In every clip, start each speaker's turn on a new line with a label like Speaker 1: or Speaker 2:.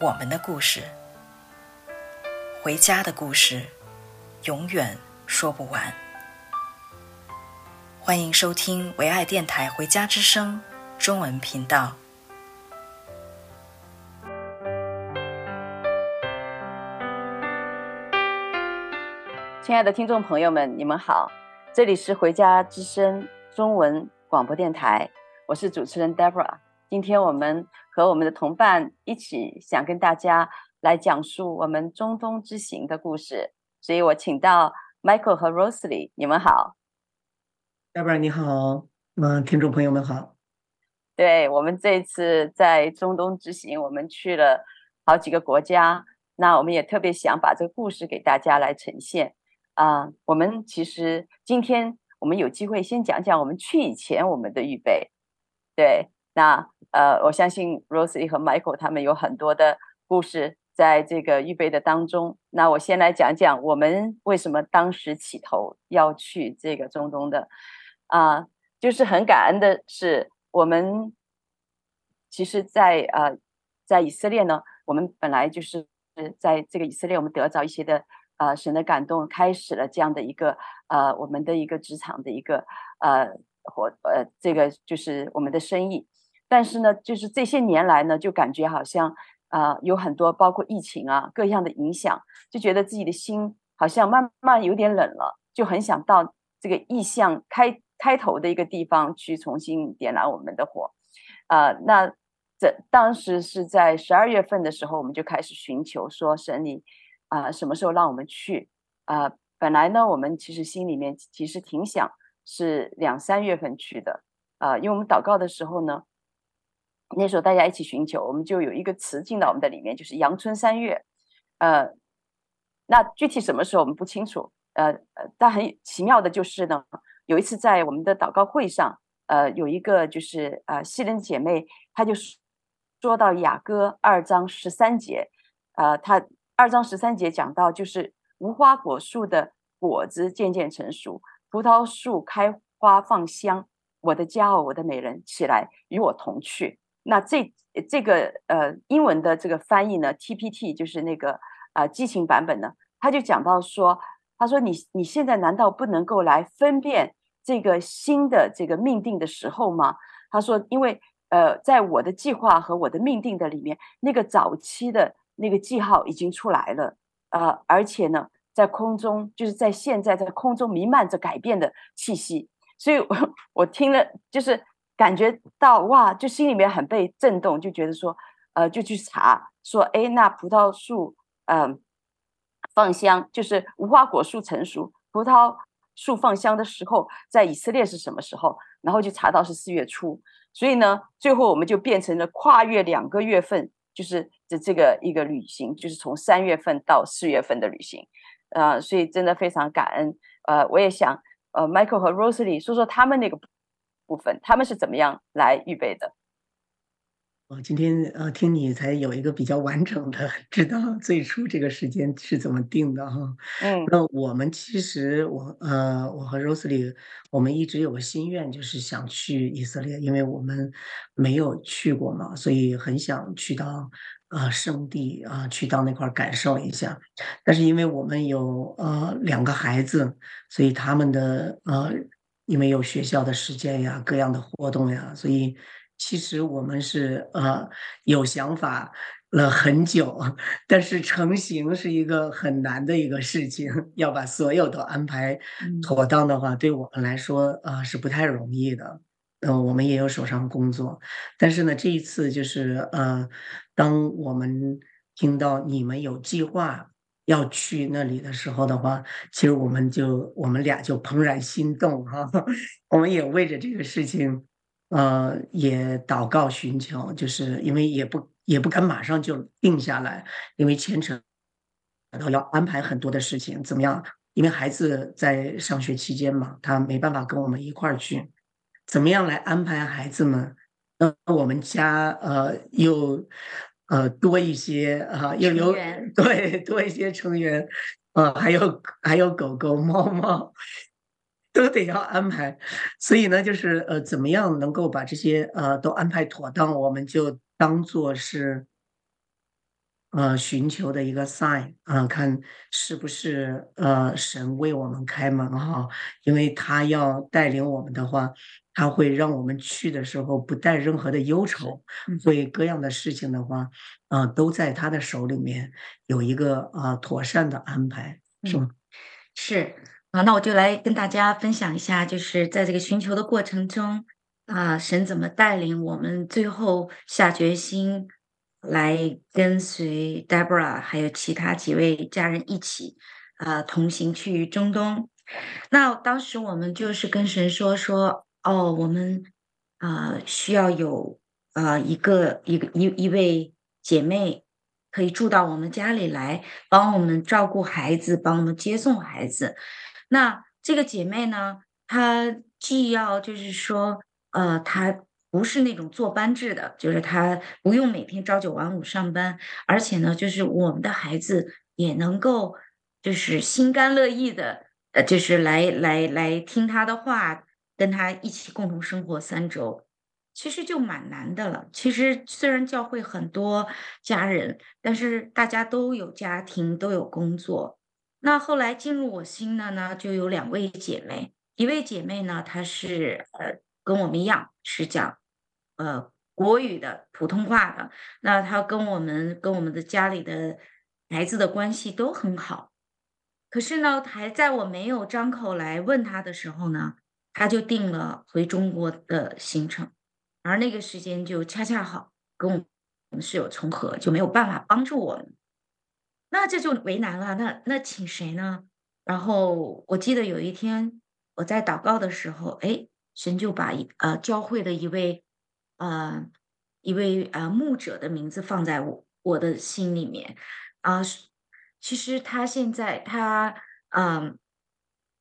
Speaker 1: 我们的故事，回家的故事，永远说不完。欢迎收听唯爱电台《回家之声》中文频道。
Speaker 2: 亲爱的听众朋友们，你们好，这里是《回家之声》中文广播电台。我是主持人 Debra，今天我们和我们的同伴一起想跟大家来讲述我们中东之行的故事，所以我请到 Michael 和 Rosalie，你们好
Speaker 3: ，Deborah 你好，嗯，听众朋友们好。
Speaker 2: 对，我们这次在中东之行，我们去了好几个国家，那我们也特别想把这个故事给大家来呈现啊。我们其实今天我们有机会先讲讲我们去以前我们的预备。对，那呃，我相信 Rosie 和 Michael 他们有很多的故事在这个预备的当中。那我先来讲讲我们为什么当时起头要去这个中东的啊、就是很感恩的是，我们其实在，呃，在以色列呢，我们本来就是在这个以色列，我们得到一些的呃神的感动，开始了这样的一个呃我们的一个职场的一个呃。活呃，这个就是我们的生意，但是呢，就是这些年来呢，就感觉好像啊、有很多包括疫情啊各样的影响，就觉得自己的心好像慢慢有点冷了，就很想到这个意象开开头的一个地方去重新点燃我们的火。呃，那这当时是在十二月份的时候，我们就开始寻求说神你啊、什么时候让我们去？啊、本来呢，我们其实心里面其实挺想。是两三月份去的，啊、因为我们祷告的时候呢，那时候大家一起寻求，我们就有一个词进到我们的里面，就是阳春三月，呃，那具体什么时候我们不清楚，呃呃，但很奇妙的就是呢，有一次在我们的祷告会上，呃，有一个就是呃西人姐妹，她就说到雅歌二章十三节，呃，她二章十三节讲到就是无花果树的果子渐渐成熟。葡萄树开花放香，我的佳偶，我的美人，起来与我同去。那这这个呃英文的这个翻译呢，TPT 就是那个啊、激情版本呢，他就讲到说，他说你你现在难道不能够来分辨这个新的这个命定的时候吗？他说，因为呃在我的计划和我的命定的里面，那个早期的那个记号已经出来了，呃，而且呢。在空中，就是在现在，在空中弥漫着改变的气息，所以我 我听了，就是感觉到哇，就心里面很被震动，就觉得说，呃，就去查说，哎，那葡萄树，嗯、放香，就是无花果树成熟，葡萄树放香的时候，在以色列是什么时候？然后就查到是四月初，所以呢，最后我们就变成了跨越两个月份，就是这这个一个旅行，就是从三月份到四月份的旅行。呃，所以真的非常感恩。呃，我也想，呃，Michael 和 Rosalie 说说他们那个部分，他们是怎么样来预备的。
Speaker 3: 我今天呃听你才有一个比较完整的 知道最初这个时间是怎么定的哈。嗯，那我们其实我呃我和 Rosalie 我们一直有个心愿，就是想去以色列，因为我们没有去过嘛，所以很想去到。啊，圣地啊，去到那块感受一下。但是因为我们有呃两个孩子，所以他们的呃，因为有学校的时间呀，各样的活动呀，所以其实我们是呃有想法了很久，但是成型是一个很难的一个事情，要把所有都安排妥当的话，对我们来说啊，呃，是不太容易的。呃，我们也有手上工作，但是呢，这一次就是呃，当我们听到你们有计划要去那里的时候的话，其实我们就我们俩就怦然心动哈，我们也为着这个事情，呃，也祷告寻求，就是因为也不也不敢马上就定下来，因为前程，然后要安排很多的事情，怎么样？因为孩子在上学期间嘛，他没办法跟我们一块儿去，怎么样来安排孩子们？那我们家呃又呃多一些啊，又有对多一些成员，啊，还有还有狗狗、猫猫。都得要安排，所以呢，就是呃，怎么样能够把这些呃都安排妥当，我们就当做是呃寻求的一个 sign 啊、呃，看是不是呃神为我们开门哈，因为他要带领我们的话，他会让我们去的时候不带任何的忧愁，会各样的事情的话，呃，都在他的手里面有一个呃妥善的安排，是吗？
Speaker 4: 是。啊，那我就来跟大家分享一下，就是在这个寻求的过程中，啊，神怎么带领我们，最后下决心来跟随 Deborah 还有其他几位家人一起，啊，同行去中东。那当时我们就是跟神说说，哦，我们啊需要有啊一个一个一一位姐妹可以住到我们家里来，帮我们照顾孩子，帮我们接送孩子。那这个姐妹呢，她既要就是说，呃，她不是那种坐班制的，就是她不用每天朝九晚五上班，而且呢，就是我们的孩子也能够就是心甘乐意的，呃，就是来来来听她的话，跟她一起共同生活三周，其实就蛮难的了。其实虽然教会很多家人，但是大家都有家庭，都有工作。那后来进入我心的呢，就有两位姐妹。一位姐妹呢，她是呃跟我们一样是讲呃国语的普通话的。那她跟我们跟我们的家里的孩子的关系都很好。可是呢，还在我没有张口来问她的时候呢，他就定了回中国的行程，而那个时间就恰恰好跟我们室友重合，就没有办法帮助我们。那这就为难了，那那请谁呢？然后我记得有一天我在祷告的时候，哎，神就把一呃教会的一位呃一位呃牧者的名字放在我我的心里面啊、其实他现在他嗯、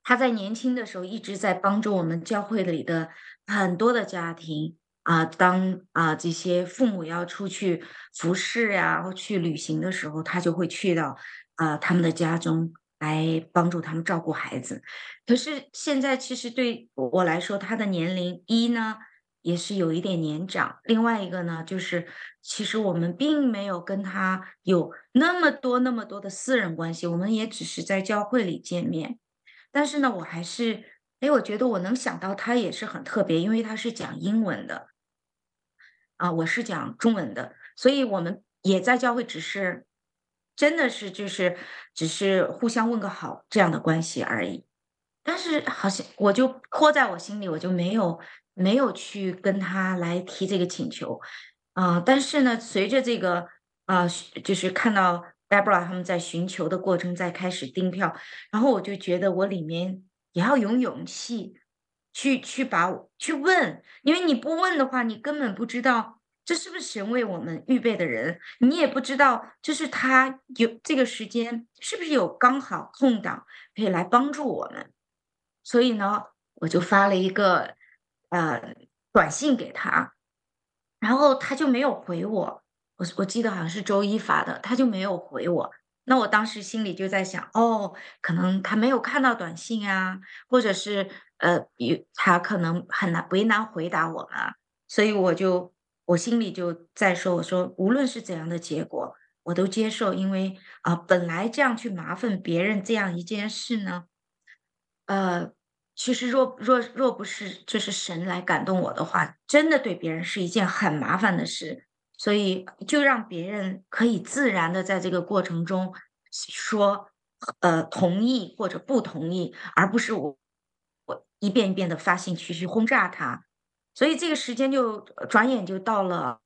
Speaker 4: 他在年轻的时候一直在帮助我们教会里的很多的家庭。啊，当啊这些父母要出去服侍呀、或去旅行的时候，他就会去到啊他们的家中来帮助他们照顾孩子。可是现在其实对我来说，他的年龄一呢也是有一点年长，另外一个呢就是其实我们并没有跟他有那么多那么多的私人关系，我们也只是在教会里见面。但是呢，我还是哎，我觉得我能想到他也是很特别，因为他是讲英文的。啊，我是讲中文的，所以我们也在教会，只是真的是就是只是互相问个好这样的关系而已。但是好像我就拖在我心里，我就没有没有去跟他来提这个请求啊。但是呢，随着这个啊，就是看到 Debra 他们在寻求的过程，在开始订票，然后我就觉得我里面也要有勇气。去去把去问，因为你不问的话，你根本不知道这是不是神为我们预备的人，你也不知道就是他有这个时间是不是有刚好空档可以来帮助我们。所以呢，我就发了一个呃短信给他，然后他就没有回我。我我记得好像是周一发的，他就没有回我。那我当时心里就在想，哦，可能他没有看到短信啊，或者是。呃，比他可能很难为难回答我们，所以我就我心里就在说，我说无论是怎样的结果，我都接受，因为啊、本来这样去麻烦别人这样一件事呢，呃，其实若若若不是就是神来感动我的话，真的对别人是一件很麻烦的事，所以就让别人可以自然的在这个过程中说，呃，同意或者不同意，而不是我我。一遍一遍的发信息去轰炸他，所以这个时间就转眼就到了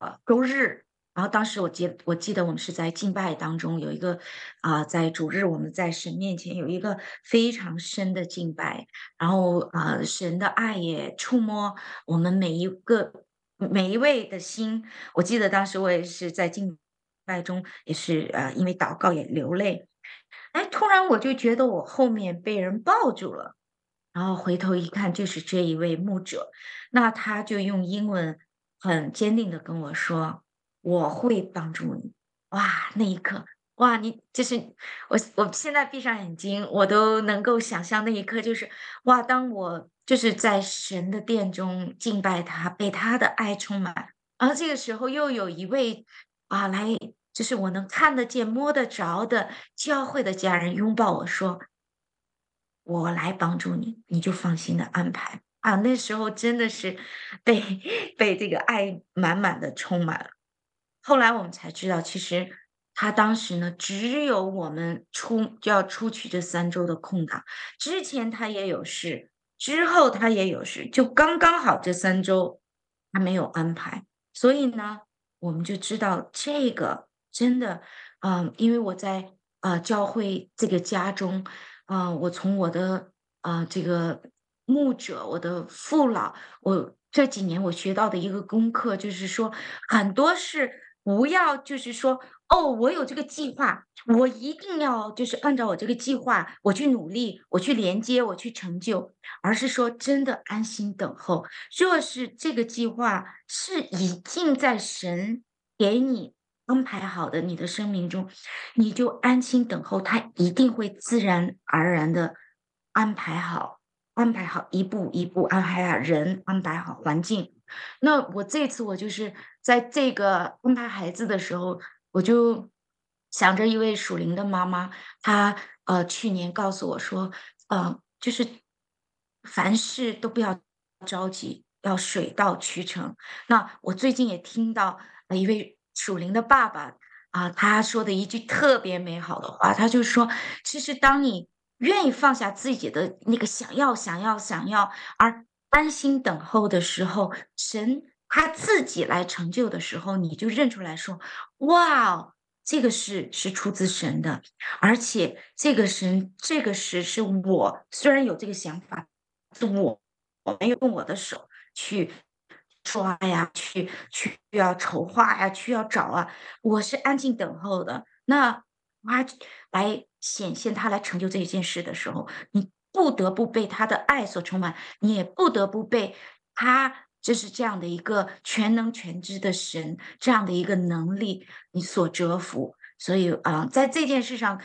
Speaker 4: 呃周日，然后当时我记我记得我们是在敬拜当中有一个啊、在主日我们在神面前有一个非常深的敬拜，然后、呃、神的爱也触摸我们每一个每一位的心，我记得当时我也是在敬拜中，也是呃，因为祷告也流泪。哎，突然我就觉得我后面被人抱住了，然后回头一看，就是这一位牧者，那他就用英文很坚定的跟我说：“我会帮助你。”哇，那一刻。哇，你就是我，我现在闭上眼睛，我都能够想象那一刻，就是哇，当我就是在神的殿中敬拜他，被他的爱充满，而这个时候又有一位啊来，就是我能看得见、摸得着的教会的家人拥抱我说：“我来帮助你，你就放心的安排。”啊，那时候真的是被被这个爱满满的充满了。后来我们才知道，其实。他当时呢，只有我们出就要出去这三周的空档，之前他也有事，之后他也有事，就刚刚好这三周他没有安排，所以呢，我们就知道这个真的，嗯，因为我在啊、呃、教会这个家中，啊、我从我的啊、呃、这个牧者，我的父老，我这几年我学到的一个功课就是说，很多事不要就是说。哦，我有这个计划，我一定要就是按照我这个计划，我去努力，我去连接，我去成就，而是说真的安心等候。若是这个计划是已经在神给你安排好的你的生命中，你就安心等候，他一定会自然而然的安排好，安排好一步一步安排好人，安排好环境。那我这次我就是在这个安排孩子的时候。我就想着一位属灵的妈妈，她呃去年告诉我说，呃，就是凡事都不要着急，要水到渠成。那我最近也听到一位属灵的爸爸啊，他说的一句特别美好的话，他就说，其实当你愿意放下自己的那个想要、想要、想要，而安心等候的时候，神。他自己来成就的时候，你就认出来说：“哇，这个事是出自神的，而且这个神这个事是我虽然有这个想法，是我我没有用我的手去抓呀，去去要筹划呀，去要找啊，我是安静等候的。那他来显现，他来成就这一件事的时候，你不得不被他的爱所充满，你也不得不被他。”就是这样的一个全能全知的神，这样的一个能力，你所折服。所以啊、在这件事上，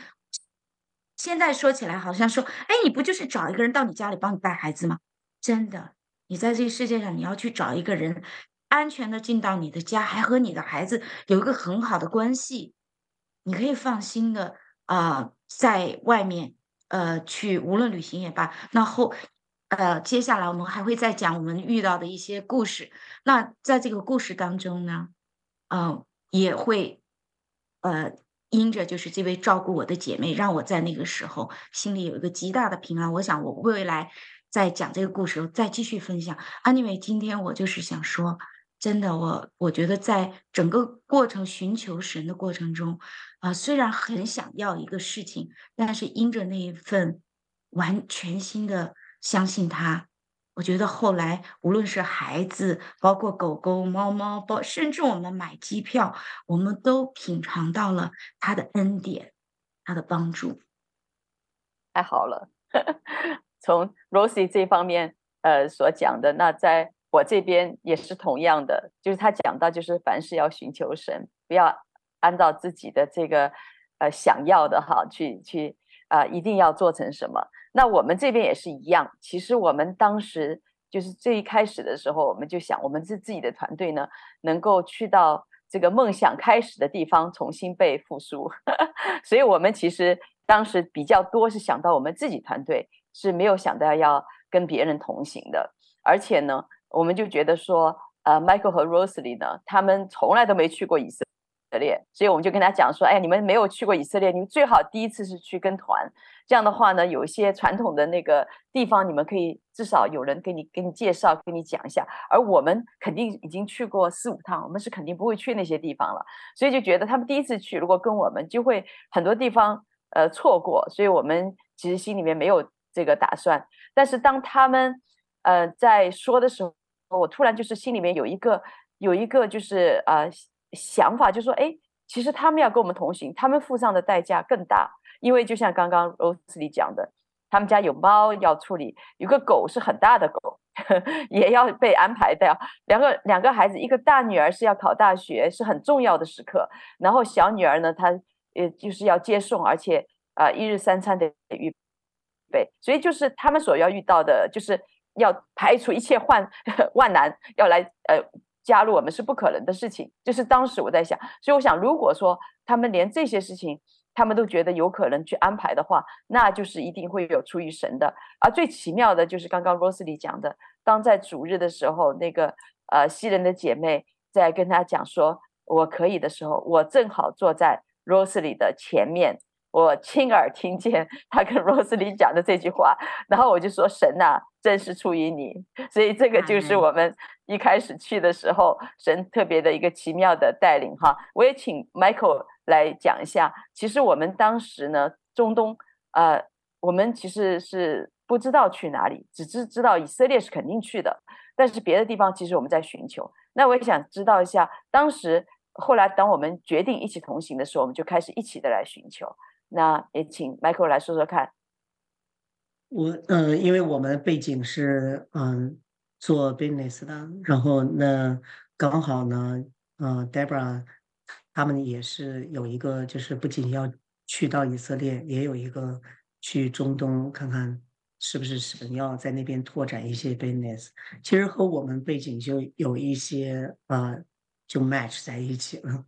Speaker 4: 现在说起来好像说，哎，你不就是找一个人到你家里帮你带孩子吗？真的，你在这个世界上，你要去找一个人，安全的进到你的家，还和你的孩子有一个很好的关系，你可以放心的啊、在外面呃去，无论旅行也罢，那后。呃，接下来我们还会再讲我们遇到的一些故事。那在这个故事当中呢，嗯、呃，也会呃，因着就是这位照顾我的姐妹，让我在那个时候心里有一个极大的平安。我想我未来在讲这个故事，再继续分享。Anyway，今天我就是想说，真的，我我觉得在整个过程寻求神的过程中，啊、虽然很想要一个事情，但是因着那一份完全新的。相信他，我觉得后来无论是孩子，包括狗狗、猫猫，包甚至我们买机票，我们都品尝到了他的恩典，他的帮助。
Speaker 2: 太好了，从 Rosie 这方面呃所讲的，那在我这边也是同样的，就是他讲到，就是凡事要寻求神，不要按照自己的这个呃想要的哈去去啊、一定要做成什么。那我们这边也是一样。其实我们当时就是最一开始的时候，我们就想，我们自自己的团队呢，能够去到这个梦想开始的地方，重新被复苏。所以，我们其实当时比较多是想到我们自己团队，是没有想到要跟别人同行的。而且呢，我们就觉得说，呃，Michael 和 Rosalie 呢，他们从来都没去过以色列，所以我们就跟他讲说，哎，你们没有去过以色列，你们最好第一次是去跟团。这样的话呢，有一些传统的那个地方，你们可以至少有人给你给你介绍，给你讲一下。而我们肯定已经去过四五趟，我们是肯定不会去那些地方了。所以就觉得他们第一次去，如果跟我们，就会很多地方呃错过。所以我们其实心里面没有这个打算。但是当他们呃在说的时候，我突然就是心里面有一个有一个就是呃想法，就是说，哎，其实他们要跟我们同行，他们付上的代价更大，因为就像刚刚 Rose 里讲的，他们家有猫要处理，有个狗是很大的狗，也要被安排掉。两个两个孩子，一个大女儿是要考大学，是很重要的时刻，然后小女儿呢，她呃就是要接送，而且啊、呃、一日三餐的预备，所以就是他们所要遇到的，就是。要排除一切 患万难，要来呃加入我们是不可能的事情。就是当时我在想，所以我想，如果说他们连这些事情他们都觉得有可能去安排的话，那就是一定会有出于神的。而最奇妙的就是刚刚 Rosely 讲的，当在主日的时候，那个呃西人的姐妹在跟他讲说我可以的时候，我正好坐在 Rosely 的前面。我亲耳听见 他跟罗斯里讲的这句话，然后我就说：“神呐、啊，真是出于你。”所以这个就是我们一开始去的时候，神特别的一个奇妙的带领哈。我也请 Michael 来讲一下。其实我们当时呢，中东呃，我们其实是不知道去哪里，只知知道以色列是肯定去的，但是别的地方其实我们在寻求。那我也想知道一下，当时后来当我们决定一起同行的时候，我们就开始一起的来寻求。那也请 Michael 来说说看。
Speaker 3: 我嗯、呃，因为我们背景是嗯、做 business 的，然后那刚好呢，呃，Debra 他们也是有一个，就是不仅要去到以色列，也有一个去中东看看是不是神要在那边拓展一些 business。其实和我们背景就有一些呃，就 match 在一起了。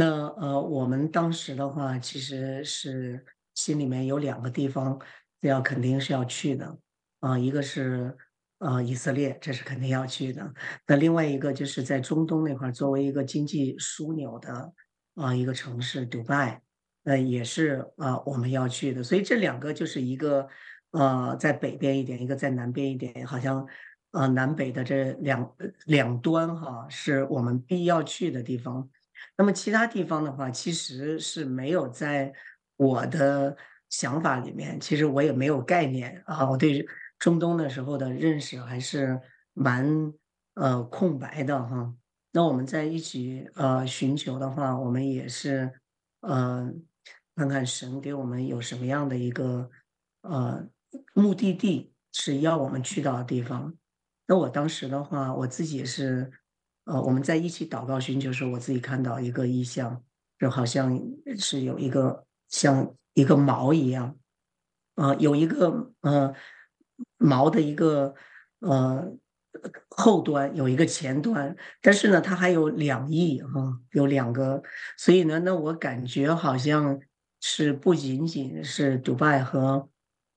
Speaker 3: 那呃，我们当时的话，其实是心里面有两个地方要肯定是要去的啊、一个是呃以色列，这是肯定要去的。那另外一个就是在中东那块，作为一个经济枢纽的啊、一个城市，迪拜，那也是啊、我们要去的。所以这两个就是一个呃在北边一点，一个在南边一点，好像呃南北的这两两端哈，是我们必要去的地方。那么其他地方的话，其实是没有在我的想法里面，其实我也没有概念啊。我对中东的时候的认识还是蛮呃空白的哈。那我们在一起呃寻求的话，我们也是呃看看神给我们有什么样的一个呃目的地是要我们去到的地方。那我当时的话，我自己是。呃，我们在一起祷告寻求时候，我自己看到一个意象，就好像是有一个像一个矛一样，呃，有一个呃矛的一个呃后端，有一个前端，但是呢，它还有两翼哈、有两个，所以呢，那我感觉好像是不仅仅是迪拜和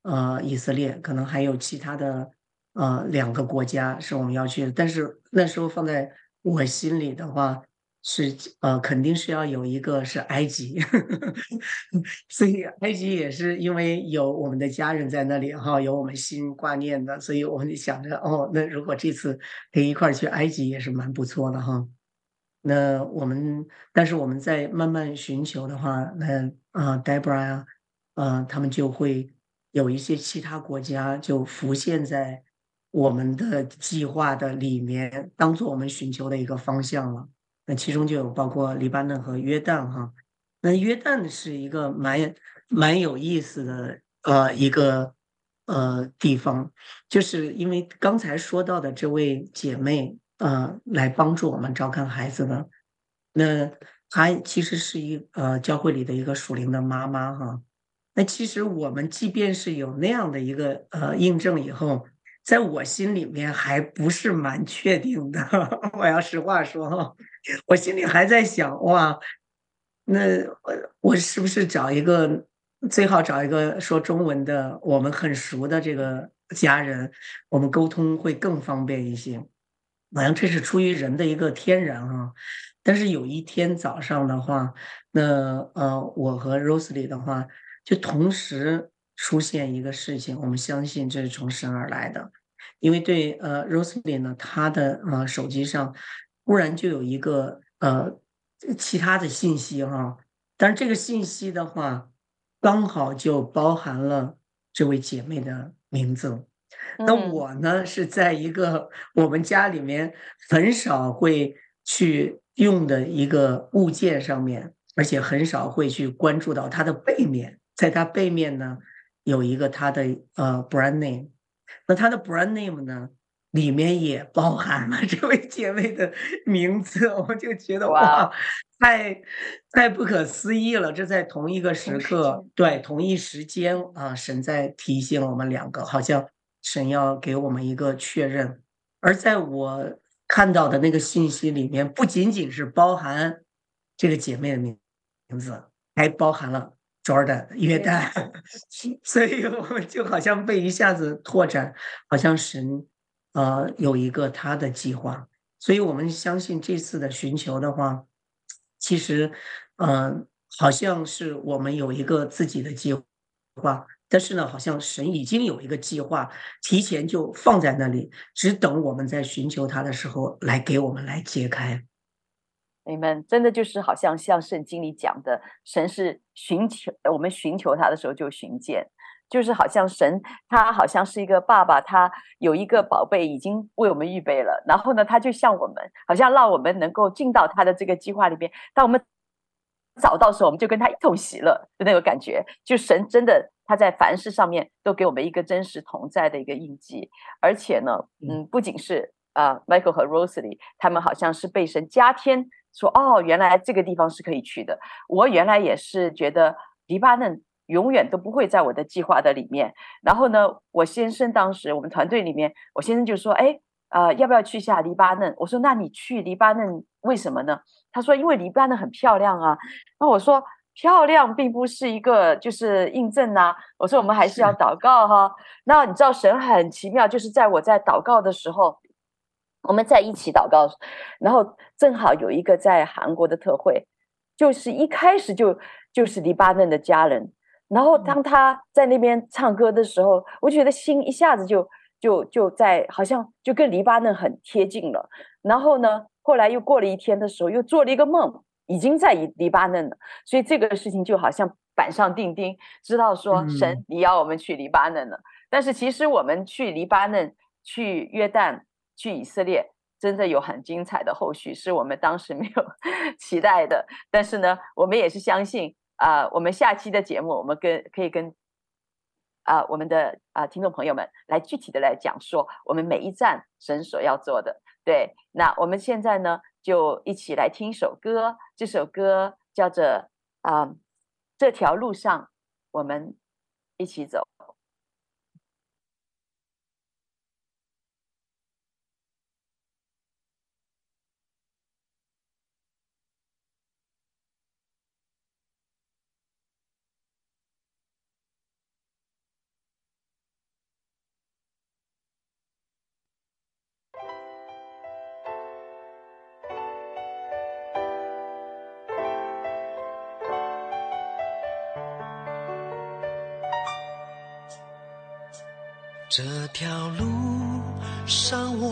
Speaker 3: 呃以色列，可能还有其他的呃两个国家是我们要去的，但是那时候放在。我心里的话是呃，肯定是要有一个是埃及，所以埃及也是因为有我们的家人在那里哈，有我们心挂念的，所以我们想着哦，那如果这次可以一块儿去埃及也是蛮不错的哈。那我们但是我们在慢慢寻求的话，那啊、Deborah 啊，呃，他们就会有一些其他国家就浮现在。我们的计划的里面，当做我们寻求的一个方向了。那其中就有包括黎巴嫩和约旦哈。那约旦是一个蛮蛮有意思的呃一个呃地方，就是因为刚才说到的这位姐妹呃来帮助我们照看孩子的，那她其实是一呃教会里的一个属灵的妈妈哈。那其实我们即便是有那样的一个呃印证以后。在我心里面还不是蛮确定的，我要实话说，我心里还在想哇，那我我是不是找一个最好找一个说中文的，我们很熟的这个家人，我们沟通会更方便一些。好像这是出于人的一个天然哈，但是有一天早上的话，那呃我和 Rosely 的话就同时。出现一个事情，我们相信这是从神而来的，因为对呃 Rosely 呢，她的呃手机上忽然就有一个呃其他的信息哈，但是这个信息的话，刚好就包含了这位姐妹的名字。那我呢是在一个我们家里面很少会去用的一个物件上面，而且很少会去关注到它的背面，在它背面呢有一个它的呃 brand name，那它的 brand name 呢里面也包含了这位姐妹的名字，我就觉得哇，哇，太太不可思议了！这在同一个时刻，对，同一时间啊，神在提醒我们两个，好像神要给我们一个确认，而在我。看到的那个信息里面，不仅仅是包含这个姐妹的名名字，还包含了 Jordan 约旦，所以我们就好像被一下子拓展，好像神呃有一个他的计划，所以我们相信这次的寻求的话，其实呃好像是我们有一个自己的计划。但是呢，好像神已经有一个计划，提前就放在那里，只等我们在寻求他的时候来给我们来揭开。
Speaker 2: 你们真的就是好像像圣经里讲的，神是寻求我们寻求他的时候就寻见，就是好像神他好像是一个爸爸，他有一个宝贝已经为我们预备了，然后呢，他就像我们，好像让我们能够进到他的这个计划里边，当我们找到的时候，我们就跟他一同喜乐的那个感觉，就神真的。他在凡事上面都给我们一个真实同在的一个印记，而且呢，嗯，不仅是啊、呃、，Michael 和 Rosalie 他们好像是被神加添，说哦，原来这个地方是可以去的。我原来也是觉得黎巴嫩永远都不会在我的计划的里面。然后呢，我先生当时我们团队里面，我先生就说，哎，呃，要不要去一下黎巴嫩？我说，那你去黎巴嫩为什么呢？他说，因为黎巴嫩很漂亮啊。那我说。漂亮并不是一个就是印证呐、啊，我说我们还是要祷告哈。那你知道神很奇妙，就是在我在祷告的时候，我们在一起祷告，然后正好有一个在韩国的特会，就是一开始就就是黎巴嫩的家人，然后当他在那边唱歌的时候，我觉得心一下子就就就在好像就跟黎巴嫩很贴近了。然后呢，后来又过了一天的时候，又做了一个梦。已经在黎巴嫩了，所以这个事情就好像板上钉钉，知道说神你要我们去黎巴嫩了。嗯、但是其实我们去黎巴嫩、去约旦、去以色列，真的有很精彩的后续，是我们当时没有 期待的。但是呢，我们也是相信啊、我们下期的节目，我们跟可以跟啊、我们的啊、听众朋友们来具体的来讲说，我们每一站神所要做的。对，那我们现在呢，就一起来听一首歌，这首歌叫做《啊、这条路上我们一起走》。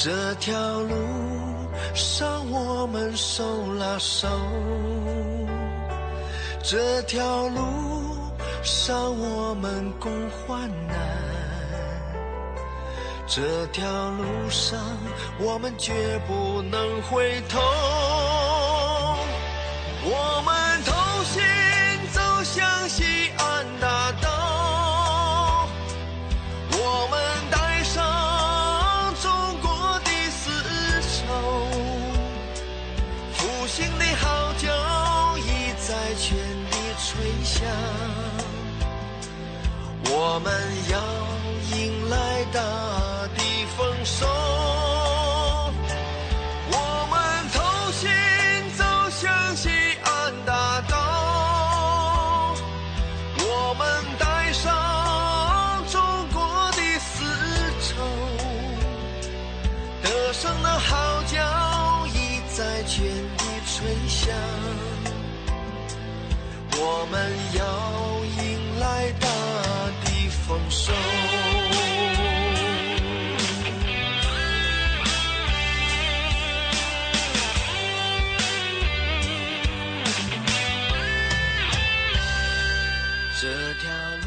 Speaker 5: 这条路上我们手拉手，这条路上我们共患难，这条路上我们绝不能回头，我们们要迎来大地丰收。这条路，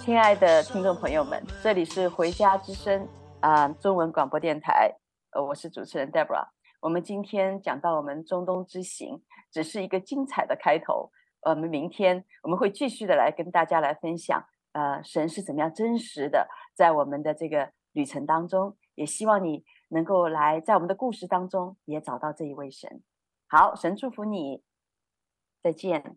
Speaker 2: 亲爱的听众朋友们，这里是回家之声啊，中文广播电台。呃，我是主持人 Debra。我们今天讲到我们中东之行，只是一个精彩的开头。我们明天我们会继续的来跟大家来分享，呃，神是怎么样真实的在我们的这个旅程当中，也希望你能够来在我们的故事当中也找到这一位神。好，神祝福你，再见。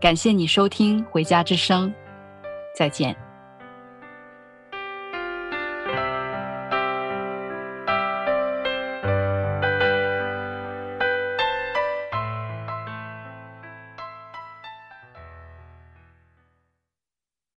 Speaker 6: 感谢你收听《回家之声》，再见。